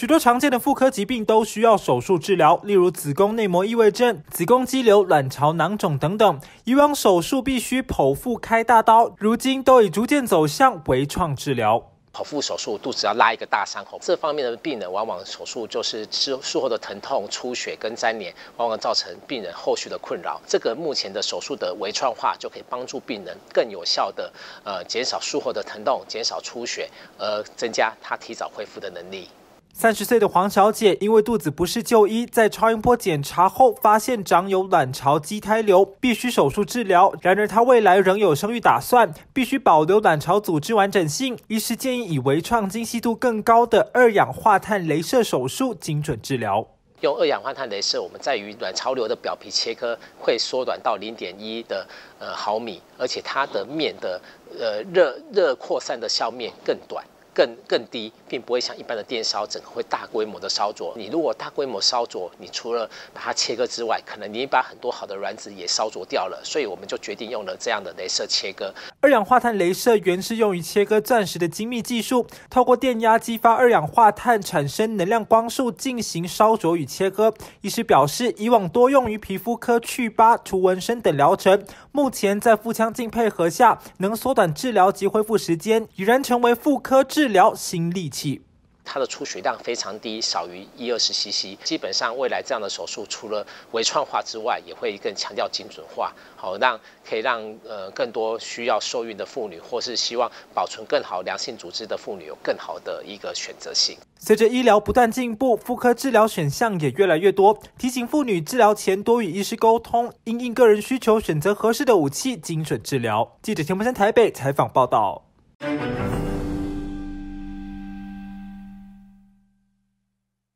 许多常见的妇科疾病都需要手术治疗，例如子宫内膜异位症、子宫肌瘤、卵巢囊肿等等。以往手术必须剖腹开大刀，如今都已逐渐走向微创治疗。剖腹手术，肚子要拉一个大伤口，这方面的病人往往手术就是吃术后的疼痛、出血跟粘连，往往造成病人后续的困扰。这个目前的手术的微创化就可以帮助病人更有效的呃减少术后的疼痛、减少出血，而增加他提早恢复的能力。三十岁的黄小姐因为肚子不适就医，在超音波检查后发现长有卵巢畸胎瘤，必须手术治疗。然而她未来仍有生育打算，必须保留卵巢组织完整性。医师建议以微创精细度更高的二氧化碳镭射手术精准治疗。用二氧化碳镭射，我们在于卵巢瘤的表皮切割会缩短到零点一的呃毫米，而且它的面的呃热热扩散的效面更短。更更低，并不会像一般的电烧整个会大规模的烧灼。你如果大规模烧灼，你除了把它切割之外，可能你把很多好的卵子也烧灼掉了。所以我们就决定用了这样的镭射切割。二氧化碳镭射原是用于切割钻石的精密技术，透过电压激发二氧化碳产生能量光束进行烧灼与切割。医师表示，以往多用于皮肤科去疤、除纹身等疗程，目前在腹腔镜配合下，能缩短治疗及恢复时间，已然成为妇科治。治疗新利器，它的出血量非常低，少于一二十 CC。基本上未来这样的手术，除了微创化之外，也会更强调精准化，好让可以让呃更多需要受孕的妇女，或是希望保存更好良性组织的妇女，有更好的一个选择性。随着医疗不断进步，妇科治疗选项也越来越多。提醒妇女治疗前多与医师沟通，因应个人需求选择合适的武器，精准治疗。记者田木山台北采访报道。